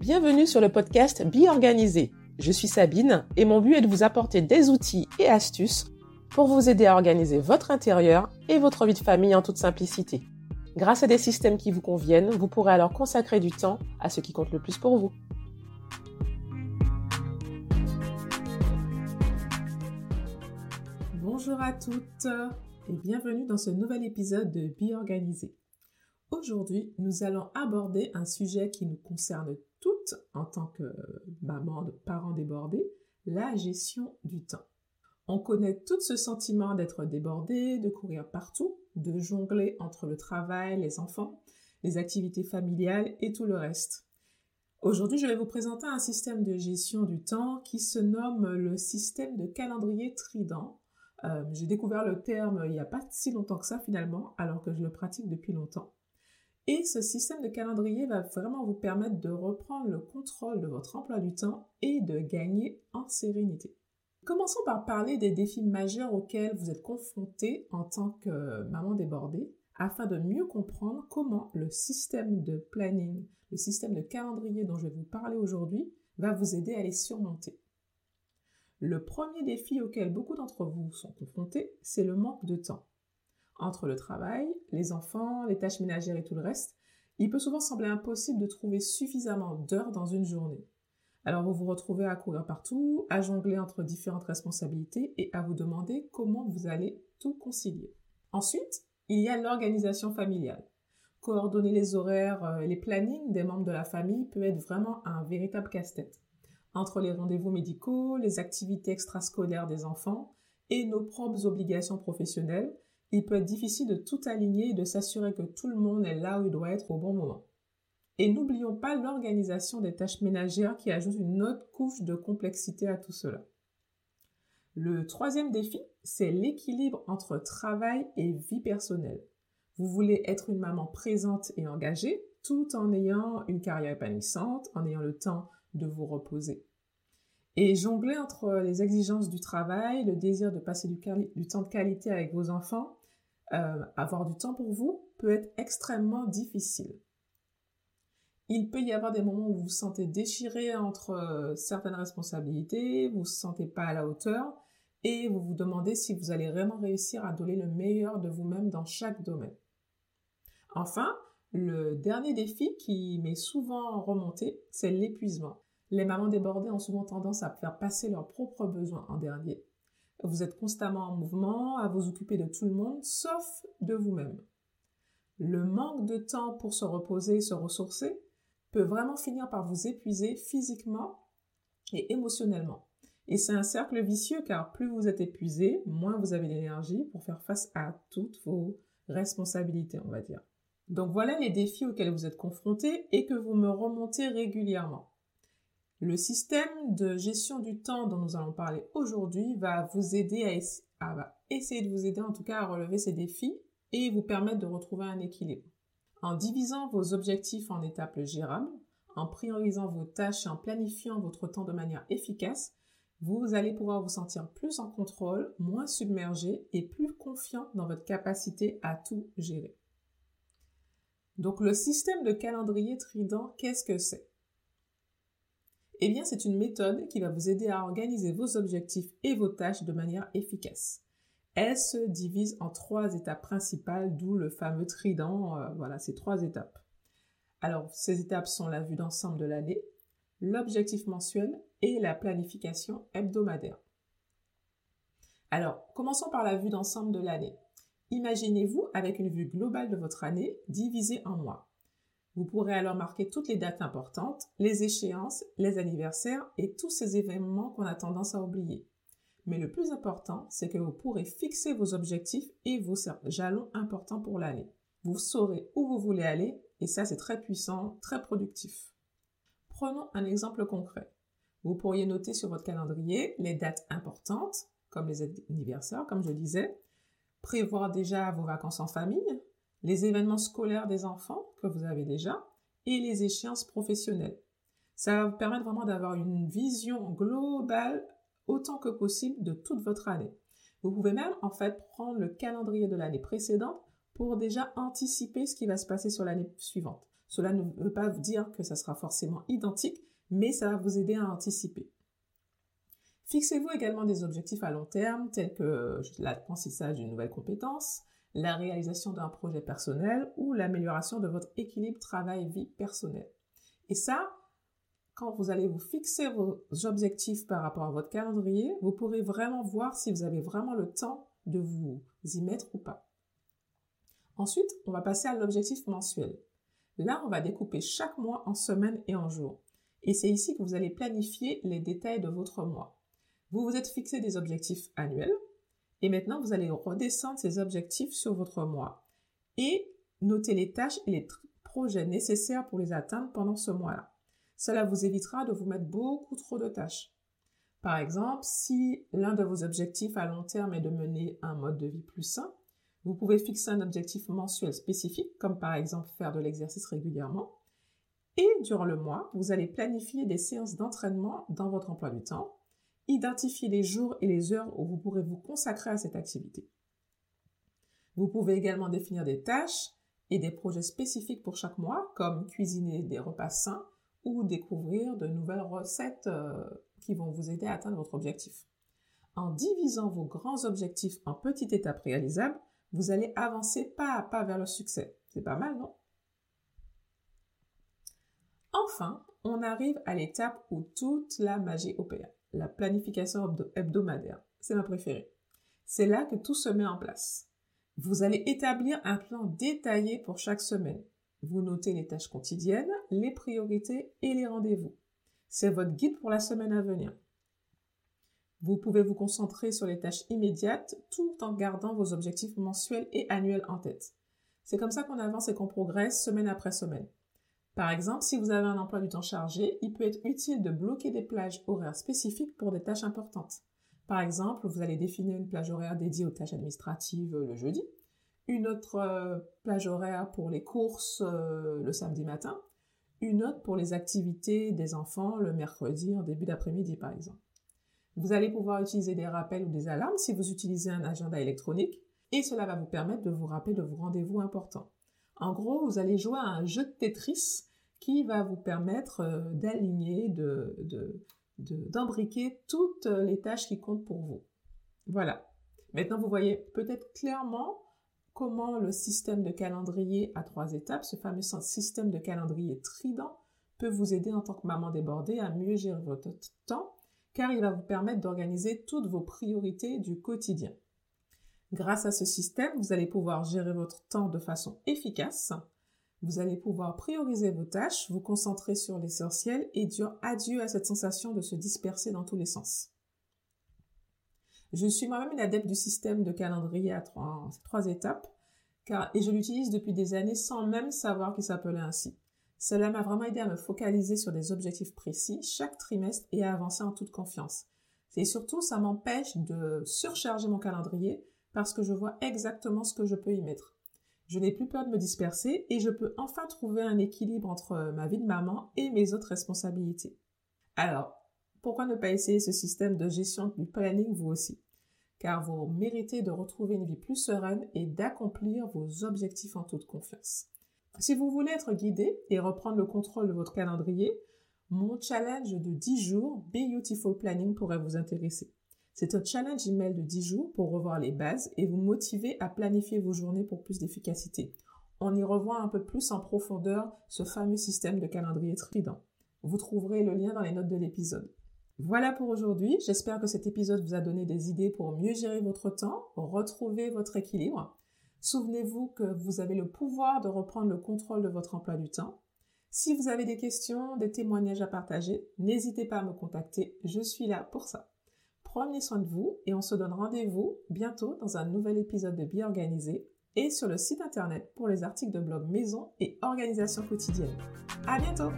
Bienvenue sur le podcast Be Organisé. Je suis Sabine et mon but est de vous apporter des outils et astuces pour vous aider à organiser votre intérieur et votre vie de famille en toute simplicité. Grâce à des systèmes qui vous conviennent, vous pourrez alors consacrer du temps à ce qui compte le plus pour vous. Bonjour à toutes et bienvenue dans ce nouvel épisode de Be Organisé. Aujourd'hui, nous allons aborder un sujet qui nous concerne toutes en tant que maman de parents débordés, la gestion du temps. On connaît tout ce sentiment d'être débordé, de courir partout, de jongler entre le travail, les enfants, les activités familiales et tout le reste. Aujourd'hui, je vais vous présenter un système de gestion du temps qui se nomme le système de calendrier trident. Euh, j'ai découvert le terme il n'y a pas si longtemps que ça finalement, alors que je le pratique depuis longtemps. Et ce système de calendrier va vraiment vous permettre de reprendre le contrôle de votre emploi du temps et de gagner en sérénité. Commençons par parler des défis majeurs auxquels vous êtes confrontés en tant que maman débordée afin de mieux comprendre comment le système de planning, le système de calendrier dont je vais vous parler aujourd'hui va vous aider à les surmonter. Le premier défi auquel beaucoup d'entre vous sont confrontés, c'est le manque de temps entre le travail, les enfants, les tâches ménagères et tout le reste, il peut souvent sembler impossible de trouver suffisamment d'heures dans une journée. Alors vous vous retrouvez à courir partout, à jongler entre différentes responsabilités et à vous demander comment vous allez tout concilier. Ensuite, il y a l'organisation familiale. Coordonner les horaires et euh, les plannings des membres de la famille peut être vraiment un véritable casse-tête. Entre les rendez-vous médicaux, les activités extrascolaires des enfants et nos propres obligations professionnelles, il peut être difficile de tout aligner et de s'assurer que tout le monde est là où il doit être au bon moment. Et n'oublions pas l'organisation des tâches ménagères qui ajoute une autre couche de complexité à tout cela. Le troisième défi, c'est l'équilibre entre travail et vie personnelle. Vous voulez être une maman présente et engagée tout en ayant une carrière épanouissante, en ayant le temps de vous reposer. Et jongler entre les exigences du travail, le désir de passer du, du temps de qualité avec vos enfants euh, avoir du temps pour vous peut être extrêmement difficile. Il peut y avoir des moments où vous vous sentez déchiré entre euh, certaines responsabilités, vous ne vous sentez pas à la hauteur et vous vous demandez si vous allez vraiment réussir à donner le meilleur de vous-même dans chaque domaine. Enfin, le dernier défi qui m'est souvent remonté, c'est l'épuisement. Les mamans débordées ont souvent tendance à faire passer leurs propres besoins en dernier vous êtes constamment en mouvement, à vous occuper de tout le monde, sauf de vous-même. Le manque de temps pour se reposer et se ressourcer peut vraiment finir par vous épuiser physiquement et émotionnellement. Et c'est un cercle vicieux car plus vous êtes épuisé, moins vous avez d'énergie pour faire face à toutes vos responsabilités, on va dire. Donc voilà les défis auxquels vous êtes confrontés et que vous me remontez régulièrement. Le système de gestion du temps dont nous allons parler aujourd'hui va vous aider à, essayer de vous aider en tout cas à relever ces défis et vous permettre de retrouver un équilibre. En divisant vos objectifs en étapes gérables, en priorisant vos tâches et en planifiant votre temps de manière efficace, vous allez pouvoir vous sentir plus en contrôle, moins submergé et plus confiant dans votre capacité à tout gérer. Donc le système de calendrier trident, qu'est-ce que c'est? Eh bien, c'est une méthode qui va vous aider à organiser vos objectifs et vos tâches de manière efficace. Elle se divise en trois étapes principales, d'où le fameux trident. Euh, voilà, ces trois étapes. Alors, ces étapes sont la vue d'ensemble de l'année, l'objectif mensuel et la planification hebdomadaire. Alors, commençons par la vue d'ensemble de l'année. Imaginez-vous avec une vue globale de votre année divisée en mois. Vous pourrez alors marquer toutes les dates importantes, les échéances, les anniversaires et tous ces événements qu'on a tendance à oublier. Mais le plus important, c'est que vous pourrez fixer vos objectifs et vos jalons importants pour l'année. Vous saurez où vous voulez aller et ça c'est très puissant, très productif. Prenons un exemple concret. Vous pourriez noter sur votre calendrier les dates importantes, comme les anniversaires, comme je disais, prévoir déjà vos vacances en famille, les événements scolaires des enfants que vous avez déjà et les échéances professionnelles. Ça va vous permettre vraiment d'avoir une vision globale autant que possible de toute votre année. Vous pouvez même en fait prendre le calendrier de l'année précédente pour déjà anticiper ce qui va se passer sur l'année suivante. Cela ne veut pas vous dire que ça sera forcément identique, mais ça va vous aider à anticiper. Fixez-vous également des objectifs à long terme, tels que l'apprentissage d'une nouvelle compétence, la réalisation d'un projet personnel ou l'amélioration de votre équilibre travail-vie personnelle. Et ça, quand vous allez vous fixer vos objectifs par rapport à votre calendrier, vous pourrez vraiment voir si vous avez vraiment le temps de vous y mettre ou pas. Ensuite, on va passer à l'objectif mensuel. Là, on va découper chaque mois en semaines et en jours. Et c'est ici que vous allez planifier les détails de votre mois. Vous vous êtes fixé des objectifs annuels et maintenant vous allez redescendre ces objectifs sur votre mois et noter les tâches et les projets nécessaires pour les atteindre pendant ce mois-là. Cela vous évitera de vous mettre beaucoup trop de tâches. Par exemple, si l'un de vos objectifs à long terme est de mener un mode de vie plus sain, vous pouvez fixer un objectif mensuel spécifique, comme par exemple faire de l'exercice régulièrement. Et durant le mois, vous allez planifier des séances d'entraînement dans votre emploi du temps, identifier les jours et les heures où vous pourrez vous consacrer à cette activité. Vous pouvez également définir des tâches et des projets spécifiques pour chaque mois, comme cuisiner des repas sains ou découvrir de nouvelles recettes euh, qui vont vous aider à atteindre votre objectif. En divisant vos grands objectifs en petites étapes réalisables, vous allez avancer pas à pas vers le succès. C'est pas mal, non? Enfin, on arrive à l'étape où toute la magie opère, la planification hebdomadaire. C'est ma préférée. C'est là que tout se met en place. Vous allez établir un plan détaillé pour chaque semaine. Vous notez les tâches quotidiennes, les priorités et les rendez-vous. C'est votre guide pour la semaine à venir. Vous pouvez vous concentrer sur les tâches immédiates tout en gardant vos objectifs mensuels et annuels en tête. C'est comme ça qu'on avance et qu'on progresse semaine après semaine. Par exemple, si vous avez un emploi du temps chargé, il peut être utile de bloquer des plages horaires spécifiques pour des tâches importantes. Par exemple, vous allez définir une plage horaire dédiée aux tâches administratives le jeudi, une autre euh, plage horaire pour les courses euh, le samedi matin, une autre pour les activités des enfants le mercredi en début d'après-midi par exemple. Vous allez pouvoir utiliser des rappels ou des alarmes si vous utilisez un agenda électronique et cela va vous permettre de vous rappeler de vos rendez-vous importants. En gros, vous allez jouer à un jeu de Tetris qui va vous permettre euh, d'aligner, de, d'embriquer toutes les tâches qui comptent pour vous. Voilà. Maintenant, vous voyez peut-être clairement comment le système de calendrier à trois étapes, ce fameux système de calendrier trident, peut vous aider en tant que maman débordée à mieux gérer votre temps, car il va vous permettre d'organiser toutes vos priorités du quotidien. Grâce à ce système, vous allez pouvoir gérer votre temps de façon efficace, vous allez pouvoir prioriser vos tâches, vous concentrer sur l'essentiel et dire adieu à cette sensation de se disperser dans tous les sens. Je suis moi-même une adepte du système de calendrier à trois, étapes, et je l'utilise depuis des années sans même savoir qu'il s'appelait ainsi. Cela m'a vraiment aidé à me focaliser sur des objectifs précis chaque trimestre et à avancer en toute confiance. Et surtout, ça m'empêche de surcharger mon calendrier parce que je vois exactement ce que je peux y mettre. Je n'ai plus peur de me disperser et je peux enfin trouver un équilibre entre ma vie de maman et mes autres responsabilités. Alors, pourquoi ne pas essayer ce système de gestion du planning vous aussi? Car vous méritez de retrouver une vie plus sereine et d'accomplir vos objectifs en toute confiance. Si vous voulez être guidé et reprendre le contrôle de votre calendrier, mon challenge de 10 jours Beautiful Planning pourrait vous intéresser. C'est un challenge email de 10 jours pour revoir les bases et vous motiver à planifier vos journées pour plus d'efficacité. On y revoit un peu plus en profondeur ce fameux système de calendrier trident. Vous trouverez le lien dans les notes de l'épisode. Voilà pour aujourd'hui. J'espère que cet épisode vous a donné des idées pour mieux gérer votre temps, retrouver votre équilibre. Souvenez-vous que vous avez le pouvoir de reprendre le contrôle de votre emploi du temps. Si vous avez des questions, des témoignages à partager, n'hésitez pas à me contacter. Je suis là pour ça. Prenez soin de vous et on se donne rendez-vous bientôt dans un nouvel épisode de Bien Organisé et sur le site internet pour les articles de blog maison et organisation quotidienne. À bientôt!